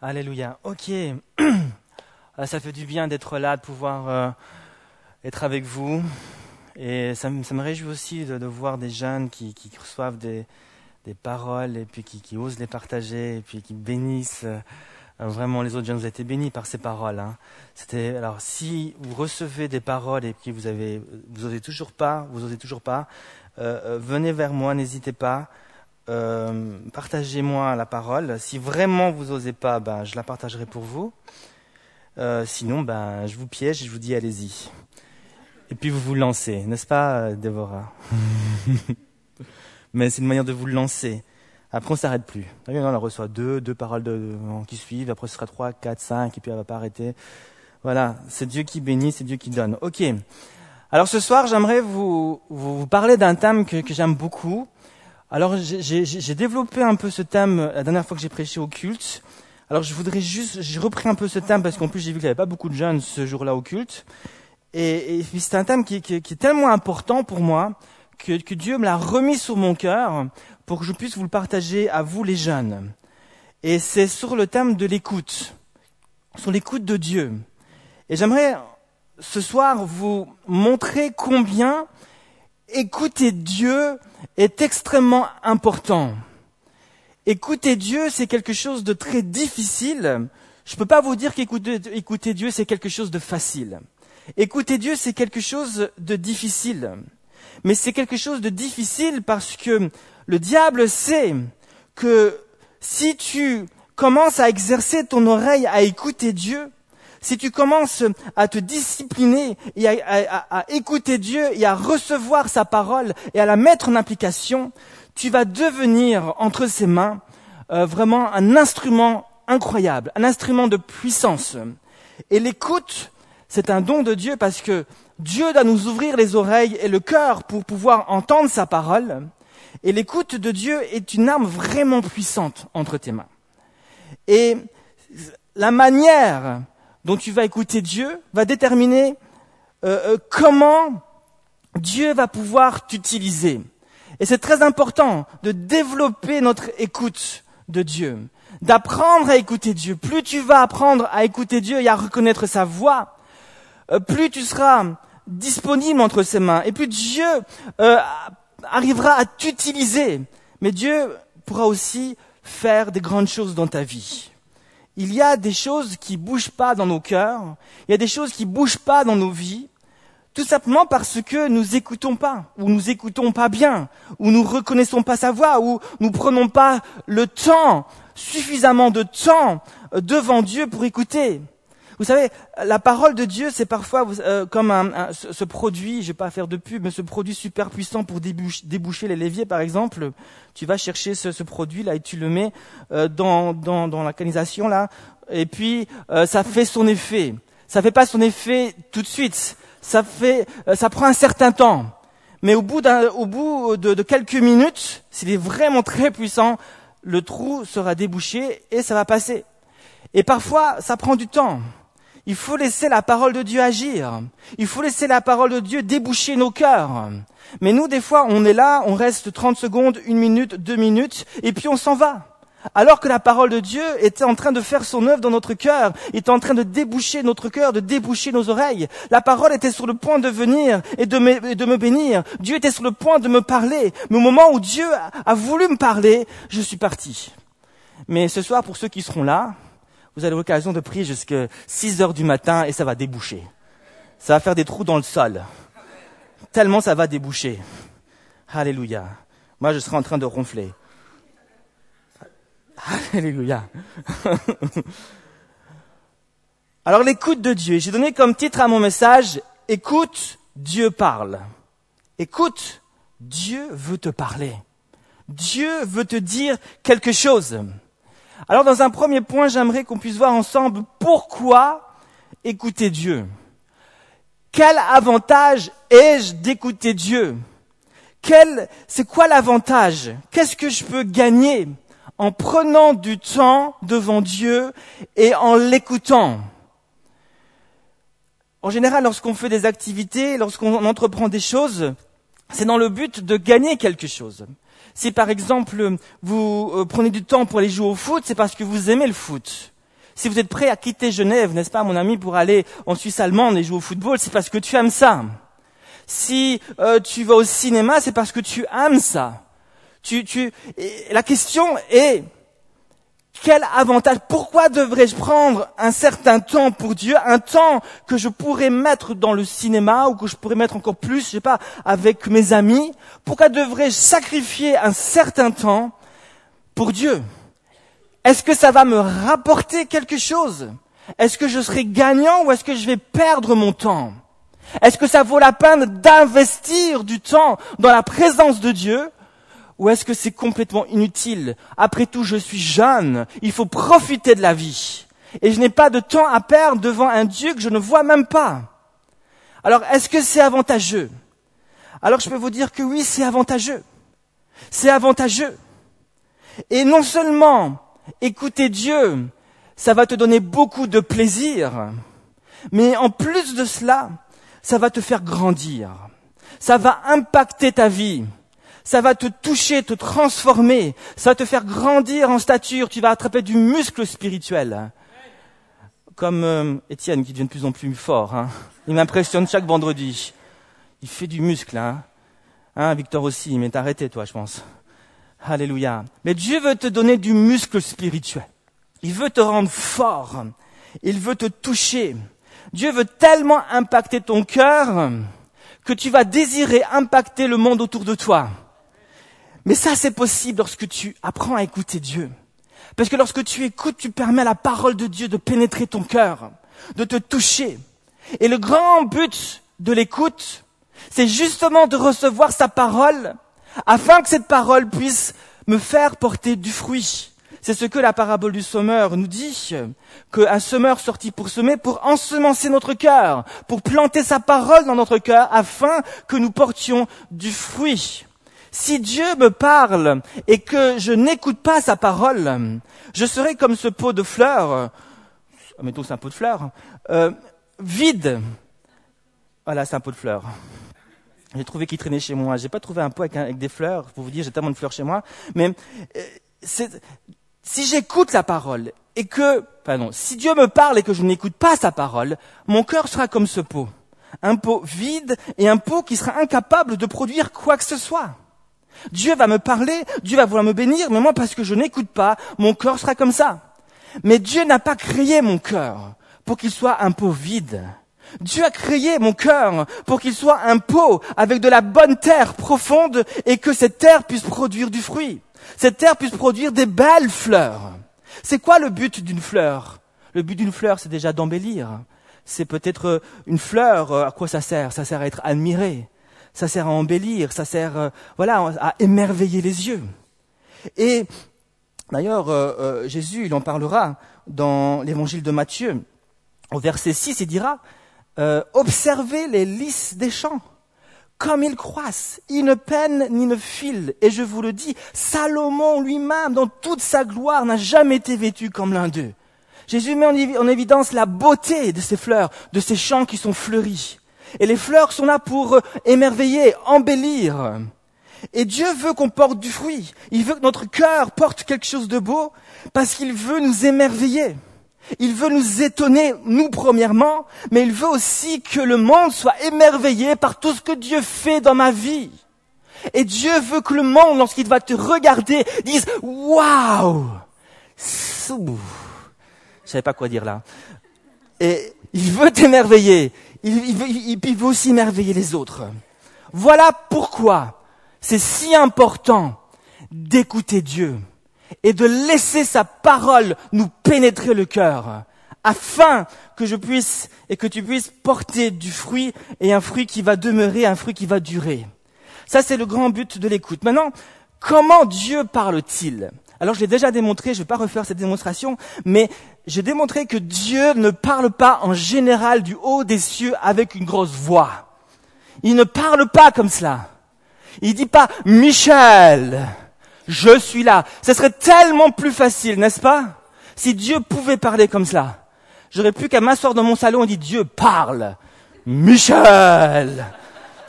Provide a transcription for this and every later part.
Alléluia. Ok. Ah, ça fait du bien d'être là, de pouvoir euh, être avec vous. Et ça, ça me réjouit aussi de, de voir des jeunes qui, qui reçoivent des, des paroles et puis qui, qui osent les partager et puis qui bénissent. euh, vraiment, les autres jeunes, vous avez été bénis par ces paroles. hein. C'était alors si vous recevez des paroles et puis vous avez, vous osez toujours pas, vous osez toujours pas, euh, euh, venez vers moi, n'hésitez pas. Euh, partagez-moi la parole. Si vraiment vous osez pas, ben, je la partagerai pour vous. Euh, sinon, ben, je vous piège et je vous dis allez-y. Et puis vous vous lancez, n'est-ce pas, euh, Déborah? Mais c'est une manière de vous lancer. Après, on s'arrête plus. On en reçoit deux, deux paroles de- qui suivent. Après, ce sera trois, quatre, cinq, et puis elle va pas arrêter. Voilà, c'est Dieu qui bénit, c'est Dieu qui donne. Ok. Alors ce soir, j'aimerais vous, vous, vous parler d'un thème que, que j'aime beaucoup. Alors j'ai- développé un peu ce thème la dernière fois que j'ai prêché au culte. Alors je voudrais juste, j'ai repris un peu ce thème parce qu'en plus j'ai vu qu'il n'y avait pas beaucoup de jeunes ce jour-là au culte. Et, et c'est un thème qui, qui- qui est tellement important pour moi que, que Dieu me l'a remis sur mon cœur pour que je puisse vous le partager à vous les jeunes. Et c'est sur le thème de l'écoute, sur l'écoute de Dieu. Et j'aimerais ce soir vous montrer combien écouter Dieu est extrêmement important. Écouter Dieu, c'est quelque chose de très difficile. Je ne peux pas vous dire qu'écouter écouter Dieu, c'est quelque chose de facile. Écouter Dieu, c'est quelque chose de difficile. Mais c'est quelque chose de difficile parce que le diable sait que si tu commences à exercer ton oreille à écouter Dieu, si tu commences à te discipliner et à, écouter Dieu et à recevoir sa parole et à la mettre en application, tu vas devenir entre ses mains euh, vraiment un instrument incroyable, un instrument de puissance. Et l'écoute, c'est un don de Dieu parce que Dieu doit nous ouvrir les oreilles et le cœur pour pouvoir entendre sa parole. Et l'écoute de Dieu est une arme vraiment puissante entre tes mains. Et la manière dont tu vas écouter Dieu va déterminer euh, euh, comment Dieu va pouvoir t'utiliser. Et c'est très important de développer notre écoute de Dieu, d'apprendre à écouter Dieu. Plus tu vas apprendre à écouter Dieu et à reconnaître sa voix, euh, plus tu seras disponible entre ses mains, et plus Dieu arrivera à t'utiliser. Mais Dieu pourra aussi faire des grandes choses dans ta vie. Il y a des choses qui bougent pas dans nos cœurs, il y a des choses qui bougent pas dans nos vies, tout simplement parce que nous écoutons pas, ou nous écoutons pas bien, ou nous reconnaissons pas sa voix, ou nous prenons pas le temps, suffisamment de temps euh, devant Dieu pour écouter. Vous savez, la parole de Dieu, c'est parfois euh, comme un, ce, produit, je vais pas faire de pub, mais ce produit super puissant pour déboucher, les leviers, par exemple. Tu vas chercher ce, ce produit-là et tu le mets euh, dans, dans, dans la canalisation, là, et puis euh, ça fait son effet. Ça fait pas son effet tout de suite. Ça fait, euh, ça prend un certain temps. Mais au bout, au bout de, de quelques minutes, s'il est vraiment très puissant, le trou sera débouché et ça va passer. Et parfois, ça prend du temps. Il faut laisser la parole de Dieu agir. Il faut laisser la parole de Dieu déboucher nos cœurs. Mais nous, des fois, on est là, on reste 30 secondes, une minute, deux minutes, et puis on s'en va. Alors que la parole de Dieu était en train de faire son œuvre dans notre cœur, était en train de déboucher notre cœur, de déboucher nos oreilles. La parole était sur le point de venir et de me, et de me bénir. Dieu était sur le point de me parler. Mais au moment où Dieu a, a voulu me parler, je suis parti. Mais ce soir, pour ceux qui seront là, vous avez l'occasion de prier jusqu'à 6 heures du matin et ça va déboucher. Ça va faire des trous dans le sol. Tellement ça va déboucher. Alléluia. Moi, je serai en train de ronfler. Alléluia. Alors l'écoute de Dieu. J'ai donné comme titre à mon message, écoute, Dieu parle. Écoute, Dieu veut te parler. Dieu veut te dire quelque chose. Alors dans un premier point, j'aimerais qu'on puisse voir ensemble pourquoi écouter Dieu. Quel avantage ai-je d'écouter Dieu? Quel, c'est quoi l'avantage? Qu'est-ce que je peux gagner en prenant du temps devant Dieu et en l'écoutant? En général, lorsqu'on fait des activités, lorsqu'on entreprend des choses, c'est dans le but de gagner quelque chose. Si par exemple vous euh, prenez du temps pour aller jouer au foot, c'est parce que vous aimez le foot. Si vous êtes prêt à quitter Genève, n'est-ce pas, mon ami, pour aller en Suisse allemande et jouer au football, c'est parce que tu aimes ça. Si euh, tu vas au cinéma, c'est parce que tu aimes ça. Tu, tu, la question est, quel avantage? Pourquoi devrais-je prendre un certain temps pour Dieu, un temps que je pourrais mettre dans le cinéma ou que je pourrais mettre encore plus, je sais pas, avec mes amis? Pourquoi devrais-je sacrifier un certain temps pour Dieu? Est-ce que ça va me rapporter quelque chose? Est-ce que je serai gagnant ou est-ce que je vais perdre mon temps? Est-ce que ça vaut la peine d'investir du temps dans la présence de Dieu? Ou est-ce que c'est complètement inutile? Après tout, je suis jeune, il faut profiter de la vie. Et je n'ai pas de temps à perdre devant un Dieu que je ne vois même pas. Alors, est-ce que c'est avantageux? Alors, je peux vous dire que oui, c'est avantageux. C'est avantageux. Et non seulement écouter Dieu, ça va te donner beaucoup de plaisir, mais en plus de cela, ça va te faire grandir. Ça va impacter ta vie ça va te toucher, te transformer, ça va te faire grandir en stature, tu vas attraper du muscle spirituel. Comme euh, Étienne qui devient de plus en plus fort. Hein. Il m'impressionne chaque vendredi. Il fait du muscle. Hein. hein Victor aussi, mais arrêté toi, je pense. Alléluia. Mais Dieu veut te donner du muscle spirituel. Il veut te rendre fort. Il veut te toucher. Dieu veut tellement impacter ton cœur que tu vas désirer impacter le monde autour de toi. Mais ça, c'est possible lorsque tu apprends à écouter Dieu. Parce que lorsque tu écoutes, tu permets à la parole de Dieu de pénétrer ton cœur, de te toucher. Et le grand but de l'écoute, c'est justement de recevoir sa parole, afin que cette parole puisse me faire porter du fruit. C'est ce que la parabole du sommeur nous dit, qu'un semeur sortit pour semer, pour ensemencer notre cœur, pour planter sa parole dans notre cœur, afin que nous portions du fruit. Si Dieu me parle et que je n'écoute pas sa parole, je serai comme ce pot de fleurs, mettons c'est un pot de fleurs, euh, vide. Voilà, c'est un pot de fleurs. J'ai trouvé qu'il traînait chez moi. J'ai pas trouvé un pot avec, des fleurs. Pour vous dire, j'ai tellement de fleurs chez moi. Mais euh, si j'écoute la parole et que, pardon, si Dieu me parle et que je n'écoute pas sa parole, mon cœur sera comme ce pot. Un pot vide et un pot qui sera incapable de produire quoi que ce soit. Dieu va me parler, Dieu va vouloir me bénir, mais moi, parce que je n'écoute pas, mon cœur sera comme ça. Mais Dieu n'a pas créé mon cœur pour qu'il soit un pot vide. Dieu a créé mon cœur pour qu'il soit un pot avec de la bonne terre profonde et que cette terre puisse produire du fruit. Cette terre puisse produire des belles fleurs. C'est quoi le but d'une fleur? Le but d'une fleur, c'est déjà d'embellir. C'est peut-être une fleur, à quoi ça sert? Ça sert à être admiré ça sert à embellir, ça sert euh, voilà, à émerveiller les yeux. Et d'ailleurs, euh, euh, Jésus, il en parlera dans l'évangile de Matthieu. Au verset 6, il dira, observez les lys des champs, comme ils croissent, ils ne peinent ni ne filent. Et je vous le dis, Salomon lui-même, dans toute sa gloire, n'a jamais été vêtu comme l'un d'eux. Jésus met en évidence la beauté de ces fleurs, de ces champs qui sont fleuris. Et les fleurs sont là pour euh, émerveiller, embellir. Et Dieu veut qu'on porte du fruit. Il veut que notre cœur porte quelque chose de beau parce qu'il veut nous émerveiller. Il veut nous étonner, nous premièrement, mais il veut aussi que le monde soit émerveillé par tout ce que Dieu fait dans ma vie. Et Dieu veut que le monde, lorsqu'il va te regarder, dise Waouh Je savais pas quoi dire là. Et il veut t'émerveiller il, veut, aussi émerveiller les autres. Voilà pourquoi c'est si important d'écouter Dieu et de laisser sa parole nous pénétrer le cœur afin que je puisse et que tu puisses porter du fruit et un fruit qui va demeurer, un fruit qui va durer. Ça, c'est le grand but de l'écoute. Maintenant, comment Dieu parle-t-il? Alors je l'ai déjà démontré, je ne vais pas refaire cette démonstration, mais j'ai démontré que Dieu ne parle pas en général du haut des cieux avec une grosse voix. Il ne parle pas comme cela. Il dit pas Michel, je suis là. Ce serait tellement plus facile, n'est-ce pas? Si Dieu pouvait parler comme cela. J'aurais plus qu'à m'asseoir dans mon salon et dire Dieu parle. Michel.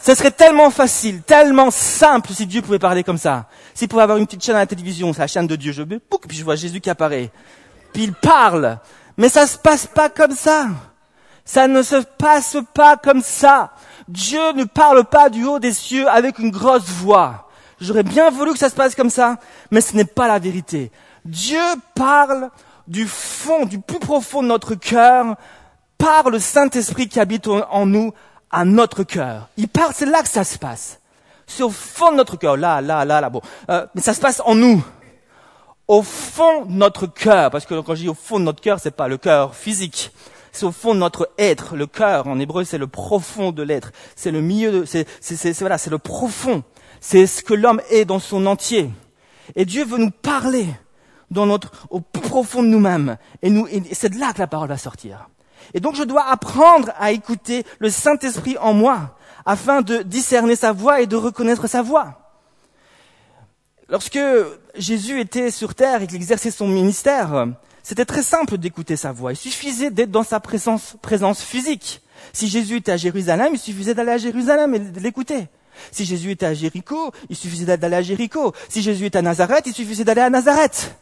Ce serait tellement facile, tellement simple si Dieu pouvait parler comme ça. S'il pouvait avoir une petite chaîne à la télévision, c'est la chaîne de Dieu, je puis je vois Jésus qui apparaît. Puis il parle. Mais ça se passe pas comme ça. Ça ne se passe pas comme ça. Dieu ne parle pas du haut des cieux avec une grosse voix. J'aurais bien voulu que ça se passe comme ça, mais ce n'est pas la vérité. Dieu parle du fond, du plus profond de notre cœur, par le Saint-Esprit qui habite en nous, à notre cœur. Il parle, c'est là que ça se passe. C'est au fond de notre cœur, là, là, là, là, bon. Euh, mais ça se passe en nous. Au fond de notre cœur, parce que quand je dis au fond de notre cœur, c'est pas le cœur physique. C'est au fond de notre être. Le cœur, en hébreu, c'est le profond de l'être. C'est le milieu c'est, c'est, c'est, voilà, c'est le profond. C'est ce que l'homme est dans son entier. Et Dieu veut nous parler dans notre, au plus profond de nous-mêmes. Et, nous, et c'est de là que la parole va sortir. Et donc je dois apprendre à écouter le Saint-Esprit en moi afin de discerner sa voix et de reconnaître sa voix. Lorsque Jésus était sur terre et qu'il exerçait son ministère, c'était très simple d'écouter sa voix. Il suffisait d'être dans sa présence, physique. Si Jésus était à Jérusalem, il suffisait d'aller à Jérusalem et de l'écouter. Si Jésus était à Jéricho, il suffisait d'aller à Jéricho. Si Jésus était à Nazareth, il suffisait d'aller à Nazareth.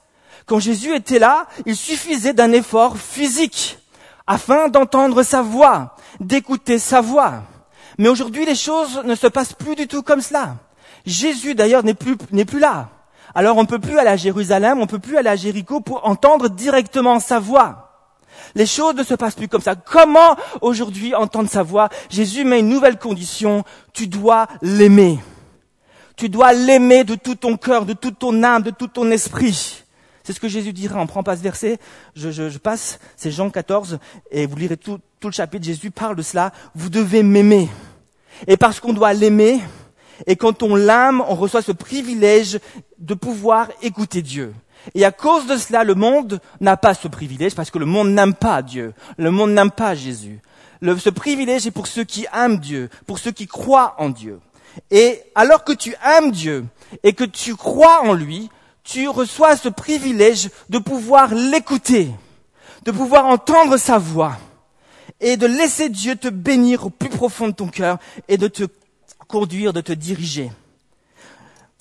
Quand Jésus était là, il suffisait d'un effort physique afin d'entendre sa voix, d'écouter sa voix. Mais aujourd'hui, les choses ne se passent plus du tout comme cela. Jésus, d'ailleurs, n'est plus, n'est plus là. Alors on peut plus aller à Jérusalem, on peut plus aller à Jéricho pour entendre directement sa voix. Les choses ne se passent plus comme ça. Comment aujourd'hui entendre sa voix? Jésus met une nouvelle condition. Tu dois l'aimer. Tu dois l'aimer de tout ton cœur, de toute ton âme, de tout ton esprit. C'est ce que Jésus dira. On prend pas ce verset. Je, passe. C'est Jean 14. Et vous lirez tout, tout le chapitre. Jésus parle de cela. Vous devez m'aimer. Et parce qu'on doit l'aimer, et quand on l'âme, on reçoit ce privilège de pouvoir écouter Dieu. Et à cause de cela, le monde n'a pas ce privilège parce que le monde n'aime pas Dieu. Le monde n'aime pas Jésus. ce privilège est pour ceux qui aiment Dieu, pour ceux qui croient en Dieu. Et alors que tu aimes Dieu et que tu crois en lui, tu reçois ce privilège de pouvoir l'écouter, de pouvoir entendre sa voix et de laisser Dieu te bénir au plus profond de ton cœur et de te conduire, de te diriger.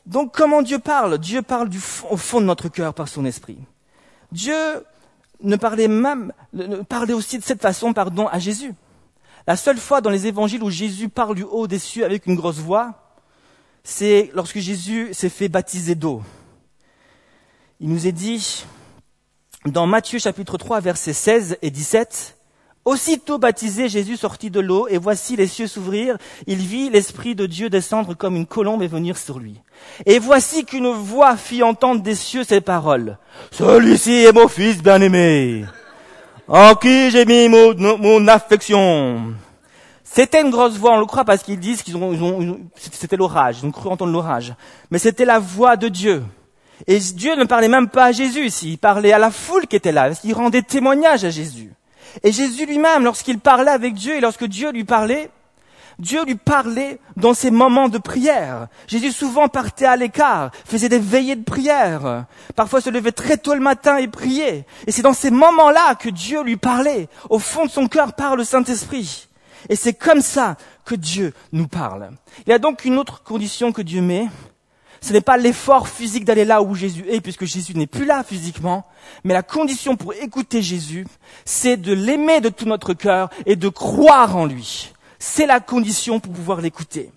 Donc comment Dieu parle? Dieu parle au fond de notre cœur par son esprit. Dieu ne parlait même, ne parlait aussi de cette façon, pardon, à Jésus. La seule fois dans les évangiles où Jésus parle du haut des cieux avec une grosse voix, c'est lorsque Jésus s'est fait baptiser d'eau. Il nous est dit, dans Matthieu chapitre 3 versets 16 et 17, Aussitôt baptisé, Jésus sortit de l'eau, et voici les cieux s'ouvrir. Il vit l'Esprit de Dieu descendre comme une colombe et venir sur lui. Et voici qu'une voix fit entendre des cieux ces paroles. Celui-ci est mon fils bien-aimé, en qui j'ai mis mon, affection. C'était une grosse voix, on le croit parce qu'ils disent qu'ils ont, c'était l'orage, ils ont cru entendre l'orage. Mais c'était la voix de Dieu. Et Dieu ne parlait même pas à Jésus ici, il parlait à la foule qui était là, parce qu'il rendait témoignage à Jésus. Et Jésus lui-même, lorsqu'il parlait avec Dieu et lorsque Dieu lui parlait, Dieu lui parlait dans ses moments de prière. Jésus souvent partait à l'écart, faisait des veillées de prière, parfois se levait très tôt le matin et priait. Et c'est dans ces moments-là que Dieu lui parlait, au fond de son cœur par le Saint-Esprit. Et c'est comme ça que Dieu nous parle. Il y a donc une autre condition que Dieu met, ce n'est pas l'effort physique d'aller là où Jésus est, puisque Jésus n'est plus là physiquement, mais la condition pour écouter Jésus, c'est de l'aimer de tout notre cœur et de croire en lui. C'est la condition pour pouvoir l'écouter.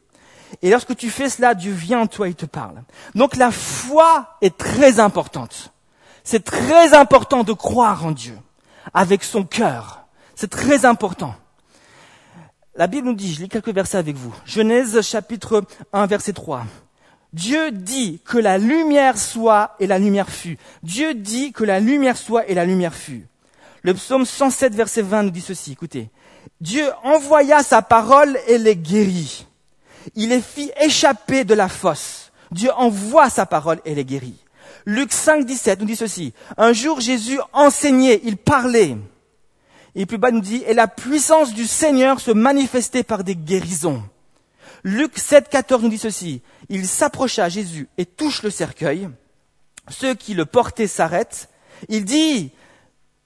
Et lorsque tu fais cela, Dieu vient en toi et te parle. Donc la foi est très importante. C'est très important de croire en Dieu avec son cœur. C'est très important. La Bible nous dit, je lis quelques versets avec vous. Genèse chapitre 1 verset 3. Dieu dit que la lumière soit et la lumière fut. Dieu dit que la lumière soit et la lumière fut. Le psaume 107 verset 20 nous dit ceci, écoutez. Dieu envoya sa parole et les guérit. Il les fit échapper de la fosse. Dieu envoie sa parole et les guérit. Luc 5, 17 nous dit ceci. Un jour Jésus enseignait, il parlait. Et plus bas nous dit, et la puissance du Seigneur se manifestait par des guérisons. Luc 7, 14 nous dit ceci. Il s'approcha à Jésus et touche le cercueil. Ceux qui le portaient s'arrêtent. Il dit,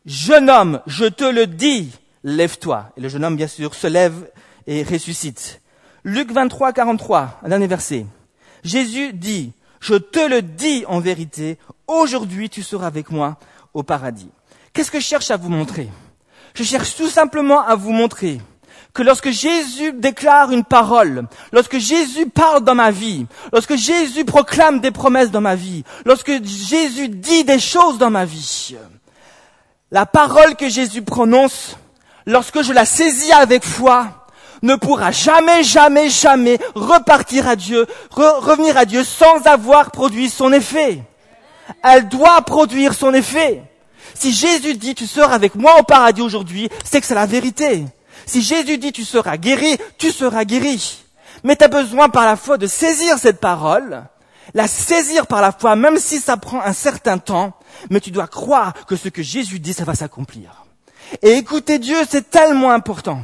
jeune homme, je te le dis, lève-toi. Et le jeune homme, bien sûr, se lève et ressuscite. Luc 23, 43, un dernier verset. Jésus dit, je te le dis en vérité, aujourd'hui tu seras avec moi au paradis. Qu'est-ce que je cherche à vous montrer? Je cherche tout simplement à vous montrer que lorsque Jésus déclare une parole, lorsque Jésus parle dans ma vie, lorsque Jésus proclame des promesses dans ma vie, lorsque Jésus dit des choses dans ma vie, la parole que Jésus prononce, lorsque je la saisis avec foi, ne pourra jamais, jamais, jamais repartir à Dieu, revenir à Dieu sans avoir produit son effet. Elle doit produire son effet. Si Jésus dit tu seras avec moi au paradis aujourd'hui, c'est que c'est la vérité. Si Jésus dit tu seras guéri, tu seras guéri. Mais tu as besoin par la foi de saisir cette parole, la saisir par la foi, même si ça prend un certain temps, mais tu dois croire que ce que Jésus dit, ça va s'accomplir. Et écouter Dieu, c'est tellement important.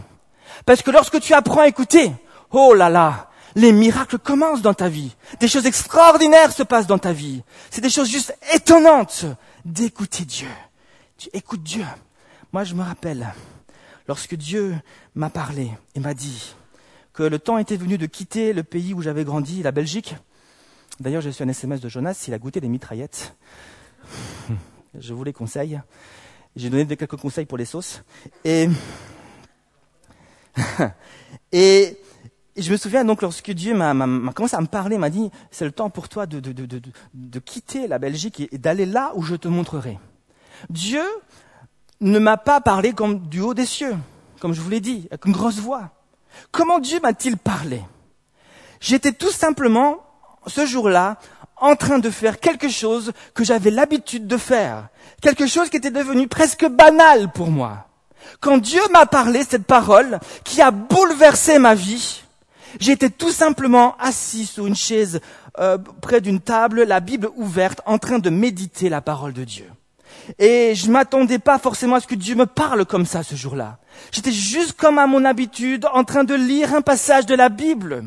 Parce que lorsque tu apprends à écouter, oh là là, les miracles commencent dans ta vie. Des choses extraordinaires se passent dans ta vie. C'est des choses juste étonnantes d'écouter Dieu. Tu écoutes Dieu. Moi, je me rappelle, lorsque Dieu m'a parlé et m'a dit que le temps était venu de quitter le pays où j'avais grandi, la Belgique. D'ailleurs, j'ai reçu un SMS de Jonas, il a goûté des mitraillettes. Je vous les conseille. J'ai donné quelques conseils pour les sauces. Et, et je me souviens donc lorsque Dieu m'a, commencé à me parler, m'a dit, c'est le temps pour toi de, de, de, de quitter la Belgique et d'aller là où je te montrerai. Dieu ne m'a pas parlé comme du haut des cieux, comme je vous l'ai dit, avec une grosse voix. Comment Dieu m'a-t-il parlé? J'étais tout simplement, ce jour-là, en train de faire quelque chose que j'avais l'habitude de faire, quelque chose qui était devenu presque banal pour moi. Quand Dieu m'a parlé cette parole qui a bouleversé ma vie, j'étais tout simplement assis sur une chaise euh, près d'une table, la Bible ouverte, en train de méditer la parole de Dieu. Et je m'attendais pas forcément à ce que Dieu me parle comme ça ce jour-là. J'étais juste comme à mon habitude en train de lire un passage de la Bible.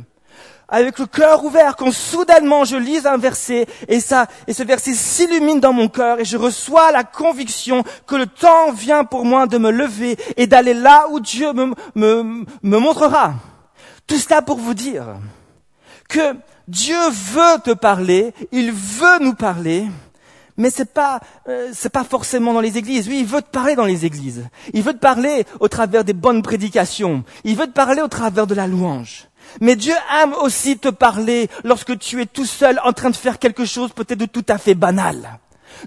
Avec le cœur ouvert, quand soudainement je lis un verset et ça, et ce verset s'illumine dans mon cœur et je reçois la conviction que le temps vient pour moi de me lever et d'aller là où Dieu me, me, me montrera. Tout cela pour vous dire que Dieu veut te parler, il veut nous parler, mais c'est pas euh, c'est pas forcément dans les églises. Oui, il veut te parler dans les églises. Il veut te parler au travers des bonnes prédications. Il veut te parler au travers de la louange. Mais Dieu aime aussi te parler lorsque tu es tout seul en train de faire quelque chose peut-être de tout à fait banal.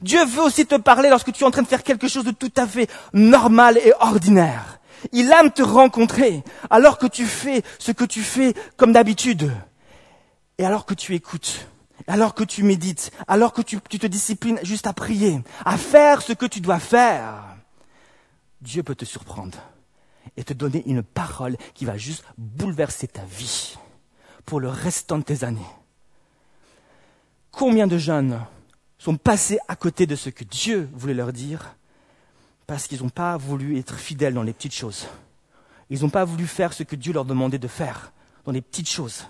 Dieu veut aussi te parler lorsque tu es en train de faire quelque chose de tout à fait normal et ordinaire. Il aime te rencontrer alors que tu fais ce que tu fais comme d'habitude et alors que tu écoutes alors que tu médites, alors que tu, te disciplines juste à prier, à faire ce que tu dois faire, Dieu peut te surprendre et te donner une parole qui va juste bouleverser ta vie pour le restant de tes années. Combien de jeunes sont passés à côté de ce que Dieu voulait leur dire parce qu'ils n'ont pas voulu être fidèles dans les petites choses? Ils n'ont pas voulu faire ce que Dieu leur demandait de faire dans les petites choses.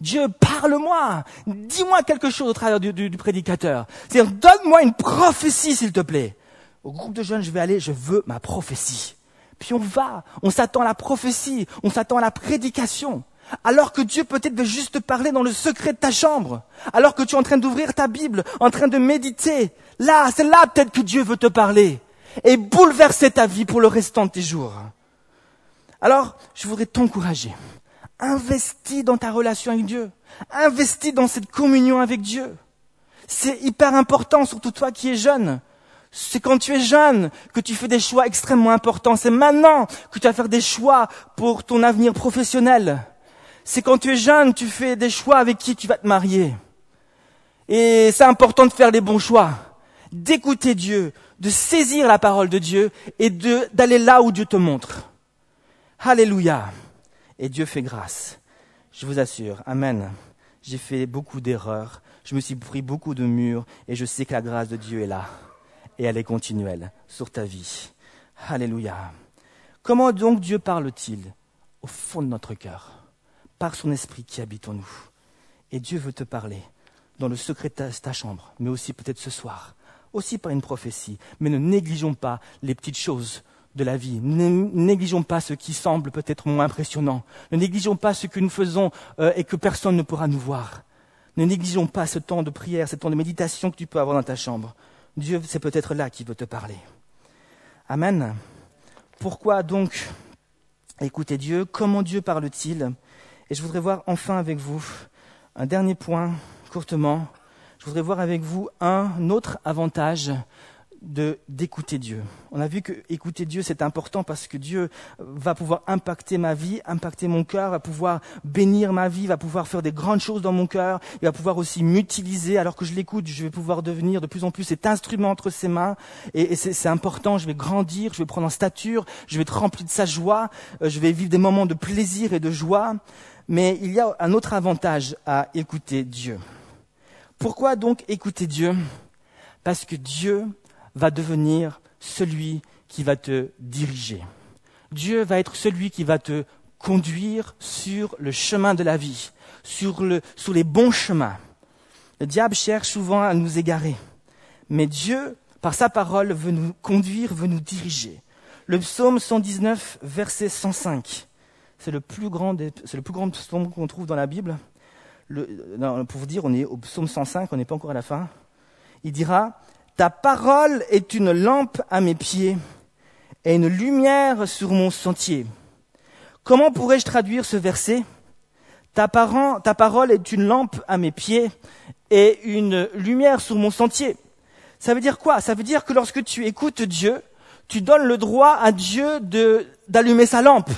Dieu, parle-moi, dis-moi quelque chose au travers du, prédicateur. C'est-à-dire, donne-moi une prophétie, s'il te plaît. Au groupe de jeunes, je vais aller, je veux ma prophétie. Puis on va, on s'attend à la prophétie, on s'attend à la prédication. Alors que Dieu peut-être veut juste parler dans le secret de ta chambre. Alors que tu es en train d'ouvrir ta Bible, en train de méditer. Là, c'est là peut-être que Dieu veut te parler. Et bouleverser ta vie pour le restant de tes jours. Alors, je voudrais t'encourager Investis dans ta relation avec Dieu. Investis dans cette communion avec Dieu. C'est hyper important, surtout toi qui es jeune. C'est quand tu es jeune que tu fais des choix extrêmement importants. C'est maintenant que tu vas faire des choix pour ton avenir professionnel. C'est quand tu es jeune, tu fais des choix avec qui tu vas te marier. Et c'est important de faire les bons choix, d'écouter Dieu, de saisir la parole de Dieu et d'aller là où Dieu te montre. Alléluia et Dieu fait grâce. Je vous assure, Amen. J'ai fait beaucoup d'erreurs, je me suis pris beaucoup de murs et je sais que la grâce de Dieu est là et elle est continuelle sur ta vie. Alléluia. Comment donc Dieu parle-t-il Au fond de notre cœur, par son esprit qui habite en nous. Et Dieu veut te parler dans le secret de ta chambre, mais aussi peut-être ce soir, aussi par une prophétie. Mais ne négligeons pas les petites choses de la vie. Ne négligeons pas ce qui semble peut-être moins impressionnant. Ne négligeons pas ce que nous faisons euh, et que personne ne pourra nous voir. Ne négligeons pas ce temps de prière, ce temps de méditation que tu peux avoir dans ta chambre. Dieu, c'est peut-être là qui veut te parler. Amen. Pourquoi donc écouter Dieu? Comment Dieu parle-t-il? Et je voudrais voir enfin avec vous un dernier point, courtement. Je voudrais voir avec vous un autre avantage d'écouter Dieu. On a vu que écouter Dieu c'est important parce que Dieu va pouvoir impacter ma vie, impacter mon cœur, va pouvoir bénir ma vie, va pouvoir faire des grandes choses dans mon cœur, il va pouvoir aussi m'utiliser alors que je l'écoute, je vais pouvoir devenir de plus en plus cet instrument entre ses mains et, c'est important, je vais grandir, je vais prendre en stature, je vais être rempli de sa joie, euh, je vais vivre des moments de plaisir et de joie, mais il y a un autre avantage à écouter Dieu. Pourquoi donc écouter Dieu? Parce que Dieu va devenir celui qui va te diriger. Dieu va être celui qui va te conduire sur le chemin de la vie, sur, le, les bons chemins. Le diable cherche souvent à nous égarer, mais Dieu, par sa parole, veut nous conduire, veut nous diriger. Le psaume 119, verset 105, c'est le plus grand, c'est le plus grand psaume qu'on trouve dans la Bible. Le, pour vous dire, on est au psaume 105, on n'est pas encore à la fin. Il dira, ta parole est une lampe à mes pieds et une lumière sur mon sentier. Comment pourrais-je traduire ce verset? Ta, parole est une lampe à mes pieds et une lumière sur mon sentier. Ça veut dire quoi? Ça veut dire que lorsque tu écoutes Dieu, tu donnes le droit à Dieu d'allumer sa lampe.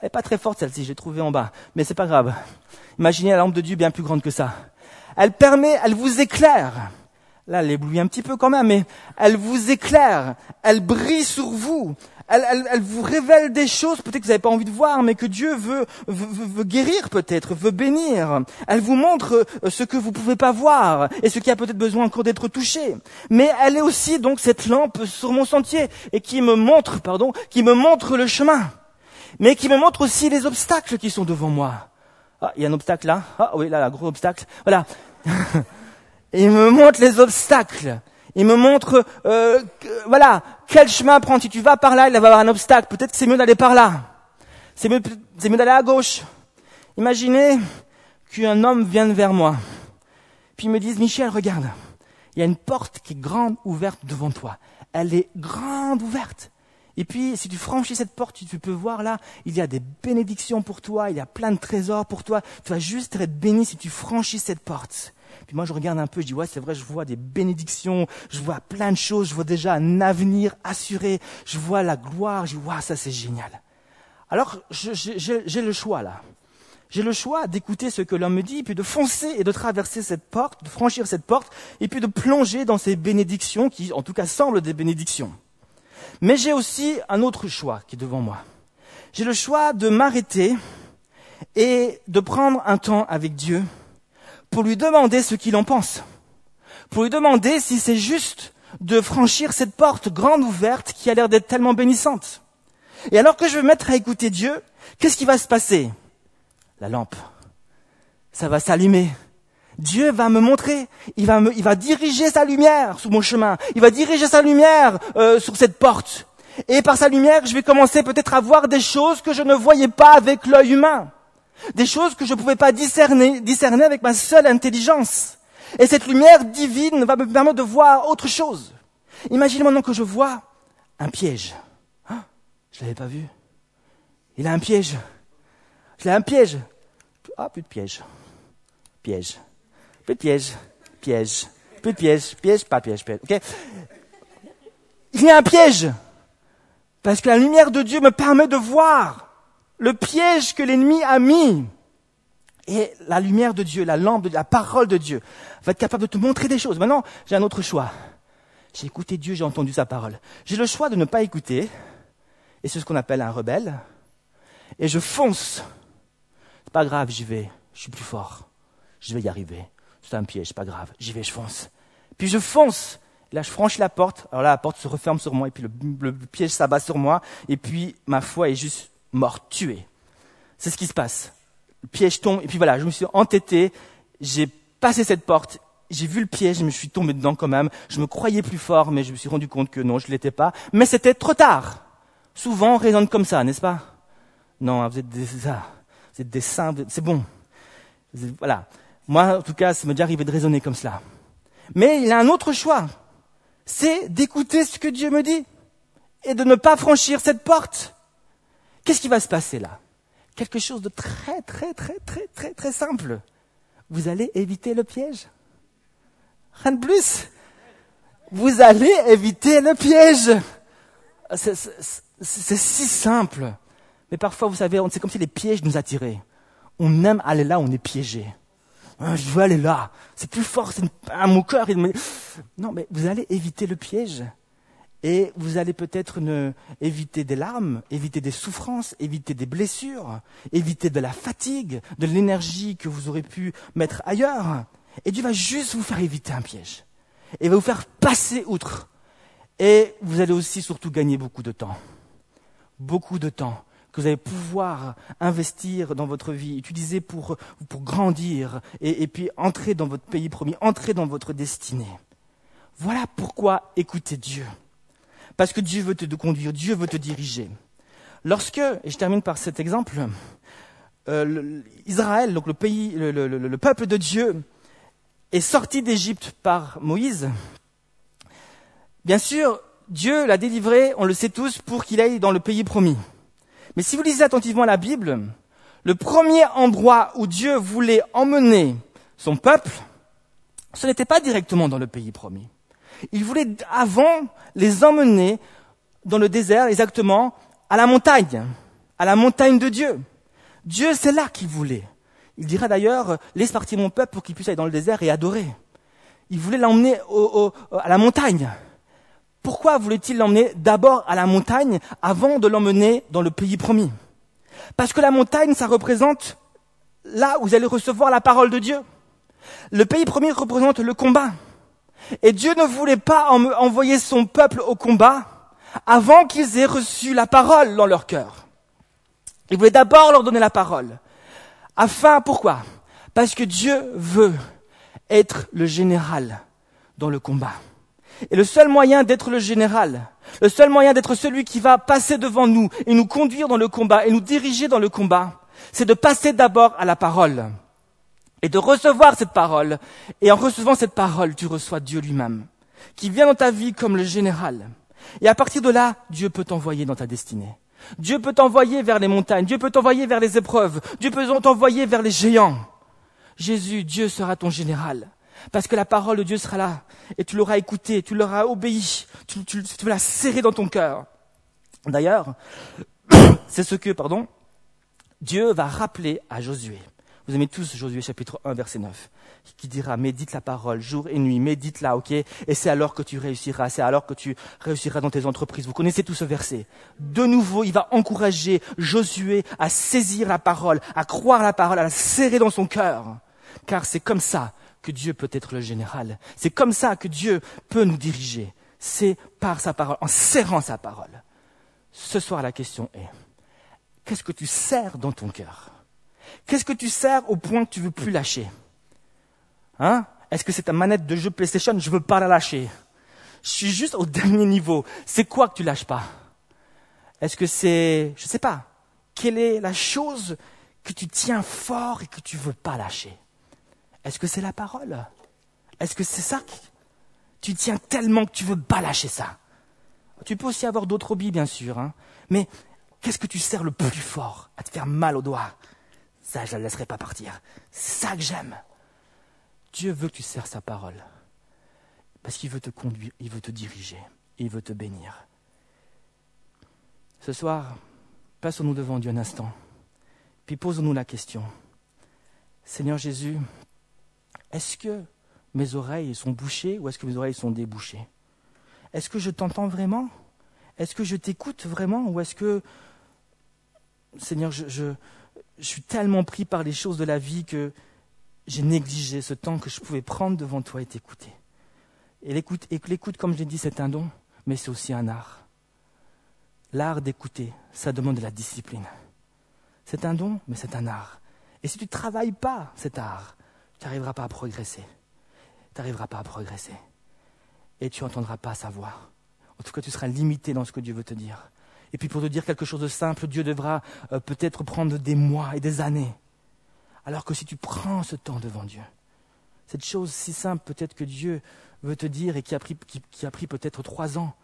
Elle n'est pas très forte celle-ci, je l'ai trouvée en bas, mais c'est pas grave. Imaginez la lampe de Dieu bien plus grande que ça. Elle permet, elle vous éclaire. Là, elle éblouit un petit peu quand même, mais elle vous éclaire, elle brille sur vous, elle, elle, vous révèle des choses peut-être que vous n'avez pas envie de voir, mais que Dieu veut, veut, veut guérir peut-être, veut bénir. Elle vous montre euh, ce que vous ne pouvez pas voir et ce qui a peut-être besoin encore d'être touché. Mais elle est aussi donc cette lampe sur mon sentier et qui me montre, pardon, qui me montre le chemin, mais qui me montre aussi les obstacles qui sont devant moi. Ah, il y a un obstacle là. Ah oui, là, un gros obstacle. Voilà. il me montre les obstacles. Il me montre, euh, voilà, quel chemin prendre. Si tu vas par là, il va y avoir un obstacle. Peut-être que c'est mieux d'aller par là. C'est mieux, c'est mieux d'aller à gauche. Imaginez qu'un homme vienne vers moi. Puis il me dise, Michel, regarde. Il y a une porte qui est grande ouverte devant toi. Elle est grande ouverte. Et puis, si tu franchis cette porte, tu peux voir là, il y a des bénédictions pour toi, il y a plein de trésors pour toi. Tu vas juste être béni si tu franchis cette porte. Puis moi, je regarde un peu, je dis, ouais, c'est vrai, je vois des bénédictions, je vois plein de choses, je vois déjà un avenir assuré, je vois la gloire, je dis, ouais, ça c'est génial. Alors, j'ai le choix là. J'ai le choix d'écouter ce que l'homme me dit, puis de foncer et de traverser cette porte, de franchir cette porte, et puis de plonger dans ces bénédictions qui, en tout cas, semblent des bénédictions. Mais j'ai aussi un autre choix qui est devant moi. J'ai le choix de m'arrêter et de prendre un temps avec Dieu pour lui demander ce qu'il en pense, pour lui demander si c'est juste de franchir cette porte grande ouverte qui a l'air d'être tellement bénissante. Et alors que je vais me mettre à écouter Dieu, qu'est-ce qui va se passer? La lampe, ça va s'allumer. Dieu va me montrer, il va, il va diriger sa lumière sur mon chemin, il va diriger sa lumière euh, sur cette porte. Et par sa lumière, je vais commencer peut-être à voir des choses que je ne voyais pas avec l'œil humain des choses que je ne pouvais pas discerner, discerner avec ma seule intelligence. Et cette lumière divine va me permettre de voir autre chose. Imagine maintenant que je vois un piège. Ah, je l'avais pas vu. Il a un piège. Il a un piège. Ah, plus de piège. Piège. Plus de piège. Piège. Plus de piège. Piège, pas piège, piège. Ok Il y a un piège. Parce que la lumière de Dieu me permet de voir le piège que l'ennemi a mis. Et la lumière de Dieu, la lampe de la parole de Dieu, va être capable de te montrer des choses. Maintenant, j'ai un autre choix. J'ai écouté Dieu, j'ai entendu sa parole. J'ai le choix de ne pas écouter, et c'est ce qu'on appelle un rebelle, et je fonce. C'est pas grave, j'y vais, je suis plus fort, je vais y arriver. C'est un piège, pas grave, j'y vais, je fonce. Puis je fonce, là je franchis la porte, alors là la porte se referme sur moi, et puis le piège s'abat sur moi, et puis ma foi est juste mort, tué. C'est ce qui se passe. Le piège tombe, et puis voilà, je me suis entêté, j'ai passé cette porte, j'ai vu le piège, je me suis tombé dedans quand même. Je me croyais plus fort, mais je me suis rendu compte que non, je l'étais pas. Mais c'était trop tard. Souvent, on raisonne comme ça, n'est-ce pas? Non, vous êtes des, ça, vous êtes des saints, c'est bon. Voilà. Moi, en tout cas, ça m'est déjà arrivé de raisonner comme cela. Mais il a un autre choix. C'est d'écouter ce que Dieu me dit. et de ne pas franchir cette porte, qu'est-ce qui va se passer là? Quelque chose de très, très, très, très, très, très simple. Vous allez éviter le piège? Rien de plus? Vous allez éviter le piège? C'est si simple. Mais parfois, vous savez, c'est comme si les pièges nous attiraient. On aime aller là on est piégé. Ah, je veux aller là. C'est plus fort, c'est mon cœur. Non, mais vous allez éviter le piège. Et vous allez peut-être éviter des larmes, éviter des souffrances, éviter des blessures, éviter de la fatigue, de l'énergie que vous aurez pu mettre ailleurs. Et Dieu va juste vous faire éviter un piège. Et va vous faire passer outre. Et vous allez aussi surtout gagner beaucoup de temps. Beaucoup de temps que vous allez pouvoir investir dans votre vie, utiliser pour, pour grandir et, et puis entrer dans votre pays promis, entrer dans votre destinée. Voilà pourquoi écoutez Dieu. Parce que Dieu veut te conduire, Dieu veut te diriger. Lorsque, et je termine par cet exemple, euh, Israël, donc le peuple de Dieu, est sorti d'Égypte par Moïse. Bien sûr, Dieu l'a délivré, on le sait tous, pour qu'il aille dans le pays promis. Mais si vous lisez attentivement la Bible, le premier endroit où Dieu voulait emmener son peuple, ce n'était pas directement dans le pays promis. Il voulait avant les emmener dans le désert, exactement à la montagne, à la montagne de Dieu. Dieu, c'est là qu'il voulait. Il dira d'ailleurs, laisse partir mon peuple pour qu'il puisse aller dans le désert et adorer. Il voulait l'emmener à la montagne. Pourquoi voulait-il l'emmener d'abord à la montagne avant de l'emmener dans le pays promis? Parce que la montagne, ça représente là où vous allez recevoir la parole de Dieu. Le pays promis représente le combat. Et Dieu ne voulait pas envoyer son peuple au combat avant qu'ils aient reçu la parole dans leur cœur. Il voulait d'abord leur donner la parole. Afin, pourquoi? Parce que Dieu veut être le général dans le combat. Et le seul moyen d'être le général, le seul moyen d'être celui qui va passer devant nous et nous conduire dans le combat et nous diriger dans le combat, c'est de passer d'abord à la parole et de recevoir cette parole. Et en recevant cette parole, tu reçois Dieu lui-même, qui vient dans ta vie comme le général. Et à partir de là, Dieu peut t'envoyer dans ta destinée. Dieu peut t'envoyer vers les montagnes, Dieu peut t'envoyer vers les épreuves, Dieu peut t'envoyer vers les géants. Jésus, Dieu sera ton général. Parce que la parole de Dieu sera là. Et tu l'auras écoutée, tu l'auras obéi, tu, l'as serré dans ton cœur. D'ailleurs, c'est ce que, pardon, Dieu va rappeler à Josué. Vous aimez tous Josué chapitre 1 verset 9 qui dira médite la parole jour et nuit, médite-la, ok? Et c'est alors que tu réussiras, c'est alors que tu réussiras dans tes entreprises. Vous connaissez tout ce verset. De nouveau, il va encourager Josué à saisir la parole, à croire la parole, à la serrer dans son cœur. Car c'est comme ça que Dieu peut être le général. C'est comme ça que Dieu peut nous diriger. C'est par sa parole, en serrant sa parole. Ce soir, la question est, qu'est-ce que tu serres dans ton cœur? Qu'est-ce que tu serres au point que tu veux plus lâcher Hein Est-ce que c'est ta manette de jeu PlayStation Je veux pas la lâcher. Je suis juste au dernier niveau. C'est quoi que tu lâches pas Est-ce que c'est, je sais pas, quelle est la chose que tu tiens fort et que tu veux pas lâcher est-ce que c'est la parole Est-ce que c'est ça Tu tiens tellement que tu veux pas lâcher ça. Tu peux aussi avoir d'autres hobbies, bien sûr, hein. mais qu'est-ce que tu sers le plus fort à te faire mal aux doigts Ça, je ne la laisserai pas partir. C'est ça que j'aime. Dieu veut que tu sers sa parole. Parce qu'il veut te conduire, il veut te diriger, il veut te bénir. Ce soir, passons-nous devant Dieu un instant, puis posons-nous la question. Seigneur Jésus, est-ce que mes oreilles sont bouchées ou est-ce que mes oreilles sont débouchées? Est-ce que je t'entends vraiment? Est-ce que je t'écoute vraiment Ou est-ce que, Seigneur, je, je, suis tellement pris par les choses de la vie que j'ai négligé ce temps que je pouvais prendre devant toi et t'écouter Et l'écoute, et l'écoute comme je l'ai dit, c'est un don, mais c'est aussi un art. L'art d'écouter, ça demande de la discipline. C'est un don, mais c'est un art. Et si tu ne travailles pas cet art, tu n'arriveras pas à progresser. Tu n'arriveras pas à progresser. Et tu n'entendras pas sa voix. En tout cas, tu seras limité dans ce que Dieu veut te dire. Et puis pour te dire quelque chose de simple, Dieu devra euh, peut-être prendre des mois et des années. Alors que si tu prends ce temps devant Dieu, cette chose si simple peut-être que Dieu veut te dire et qui a pris, peut-être trois ans,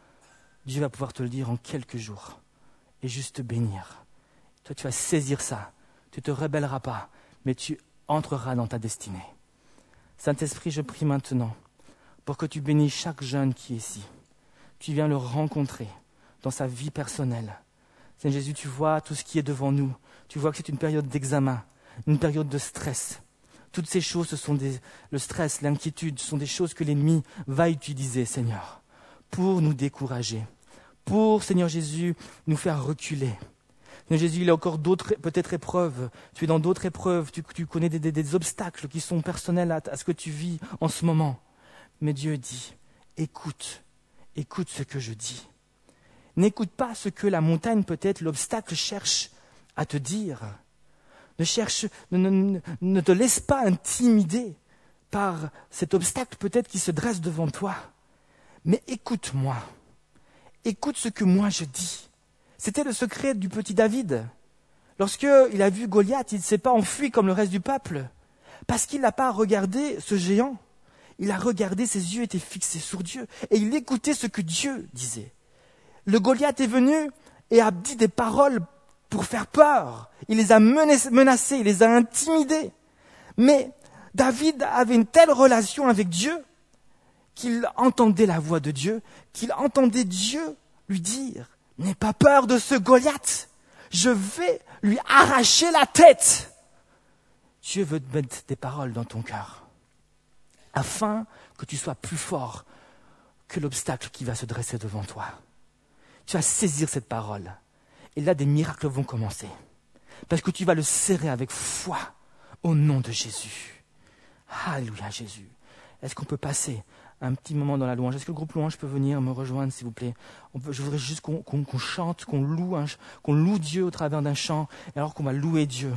Dieu va pouvoir te le dire en quelques jours et juste te bénir. Toi, tu vas saisir ça. Tu ne te rebelleras pas, mais tu entreras dans ta destinée. Saint-Esprit, je prie maintenant pour que tu bénisses chaque jeune qui est ici. Tu viens le rencontrer dans sa vie personnelle. Seigneur Jésus, tu vois tout ce qui est devant nous. Tu vois que c'est une période d'examen, une période de stress. Toutes ces choses, sont des, le stress, l'inquiétude, ce sont des choses que l'ennemi va utiliser, Seigneur, pour nous décourager, pour, Seigneur Jésus, nous faire reculer. Seigneur Jésus, il y a encore d'autres, peut-être épreuves. Tu es dans d'autres épreuves. Tu, connais des, obstacles qui sont personnels à, ce que tu vis en ce moment. Mais Dieu dit, écoute, écoute ce que je dis. N'écoute pas ce que la montagne, peut-être l'obstacle, cherche à te dire. Ne, cherche, ne te laisse pas intimider par cet obstacle peut-être qui se dresse devant toi. Mais écoute-moi. Écoute ce que moi je dis. C'était le secret du petit David. Lorsqu'il a vu Goliath, il ne s'est pas enfui comme le reste du peuple, parce qu'il n'a pas regardé ce géant. Il a regardé, ses yeux étaient fixés sur Dieu, et il écoutait ce que Dieu disait. Le Goliath est venu et a dit des paroles pour faire peur. Il les a menacés, il les a intimidés. Mais David avait une telle relation avec Dieu qu'il entendait la voix de Dieu, qu'il entendait Dieu lui dire, n'aie pas peur de ce Goliath, je vais lui arracher la tête. Dieu veut mettre des paroles dans ton cœur, afin que tu sois plus fort que l'obstacle qui va se dresser devant toi. Tu vas saisir cette parole, et là des miracles vont commencer, parce que tu vas le serrer avec foi au nom de Jésus. Alléluia Jésus. Est-ce qu'on peut passer un petit moment dans la louange? Est-ce que le groupe louange peut venir me rejoindre, s'il vous plaît? Je voudrais juste qu'on chante, qu'on loue, qu'on loue Dieu au travers d'un chant. Et alors qu'on va louer Dieu,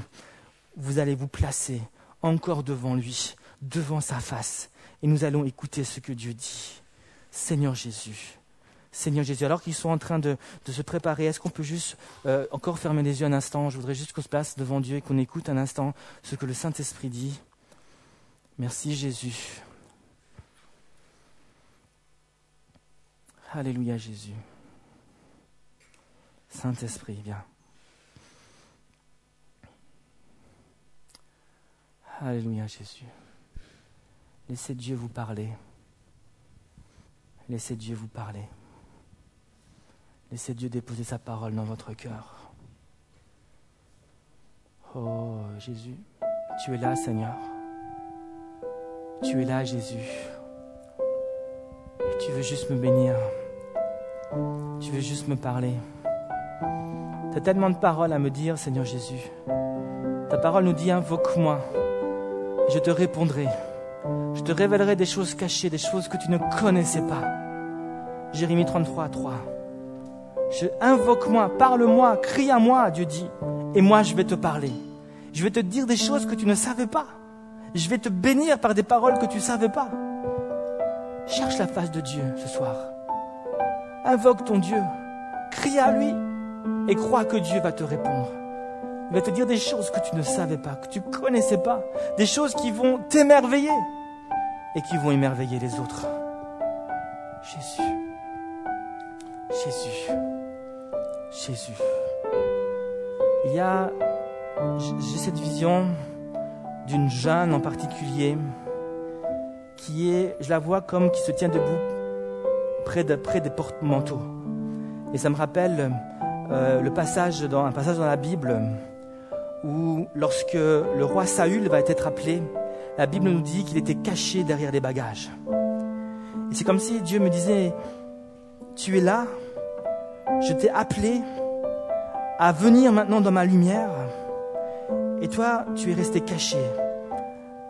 vous allez vous placer encore devant lui, devant sa face. Et nous allons écouter ce que Dieu dit. Seigneur Jésus. Seigneur Jésus, alors qu'ils sont en train de, se préparer, est-ce qu'on peut juste euh, encore fermer les yeux un instant? Je voudrais juste qu'on se place devant Dieu et qu'on écoute un instant ce que le Saint-Esprit dit. Merci Jésus. Alléluia Jésus. Saint-Esprit, viens. Alléluia Jésus. Laissez Dieu vous parler. Laissez Dieu vous parler. Laissez Dieu déposer sa parole dans votre cœur. Oh Jésus, tu es là Seigneur. Tu es là Jésus. Tu veux juste me bénir. Tu veux juste me parler. Tu as tellement de paroles à me dire, Seigneur Jésus. Ta parole nous dit, invoque-moi. Je te répondrai. Je te révélerai des choses cachées, des choses que tu ne connaissais pas. Jérémie 33, 3. Je, invoque-moi, parle-moi, crie à moi, Dieu dit, et moi je vais te parler. Je vais te dire des choses que tu ne savais pas. Je vais te bénir par des paroles que tu ne savais pas. Cherche la face de Dieu ce soir. Invoque ton Dieu. Crie à lui et crois que Dieu va te répondre. Il va te dire des choses que tu ne savais pas, que tu connaissais pas. Des choses qui vont t'émerveiller et qui vont émerveiller les autres. Jésus. Jésus. Jésus. Il y a, j'ai cette vision d'une jeune en particulier qui est, je la vois comme qui se tient debout près, de, près des porte-manteaux. Et ça me rappelle euh, le passage dans, un passage dans la Bible où lorsque le roi Saül va être appelé, la Bible nous dit qu'il était caché derrière des bagages. Et c'est comme si Dieu me disait, tu es là, je t'ai appelé à venir maintenant dans ma lumière, et toi, tu es resté caché.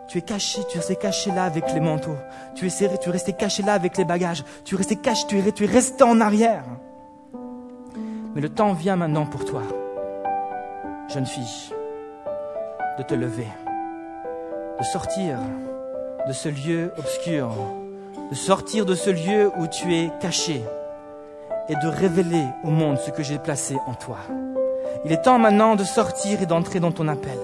Tu es caché, tu es resté caché là avec les manteaux. Tu es, tu es resté caché là avec les bagages. Tu es resté caché, tu es, tu es resté en arrière. Mais le temps vient maintenant pour toi, jeune fille, de te lever, de sortir de ce lieu obscur, de sortir de ce lieu où tu es caché et de révéler au monde ce que j'ai placé en toi. Il est temps maintenant de sortir et d'entrer dans ton appel.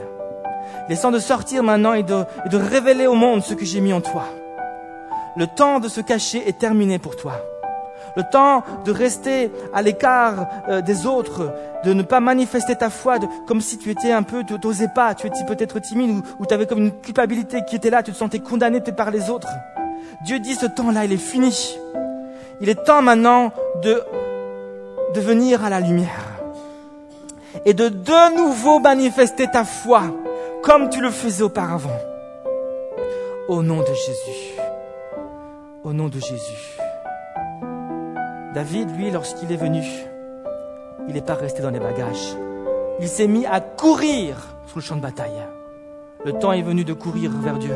Il est temps de sortir maintenant et de, et de révéler au monde ce que j'ai mis en toi. Le temps de se cacher est terminé pour toi. le temps de rester à l'écart euh, des autres, de ne pas manifester ta foi, comme si tu étais un peu, tu n'osais pas, tu étais peut-être timide ou, ou tu avais comme une culpabilité qui était là, tu te sentais condamné par les autres. Dieu dit ce temps-là, il est fini. Il est temps maintenant de, venir à la lumière et de de nouveau manifester ta foi comme tu le faisais auparavant. Au nom de Jésus. Au nom de Jésus. David, lui, lorsqu'il est venu, il n'est pas resté dans les bagages. Il s'est mis à courir sur le champ de bataille. Le temps est venu de courir vers Dieu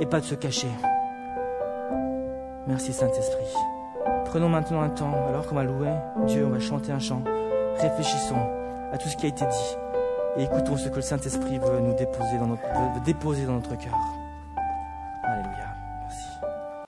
et pas de se cacher. Merci Saint-Esprit. Prenons maintenant un temps, alors qu'on va louer Dieu, on va chanter un chant. Réfléchissons à tout ce qui a été dit et écoutons ce que le Saint-Esprit veut nous déposer dans notre, cœur.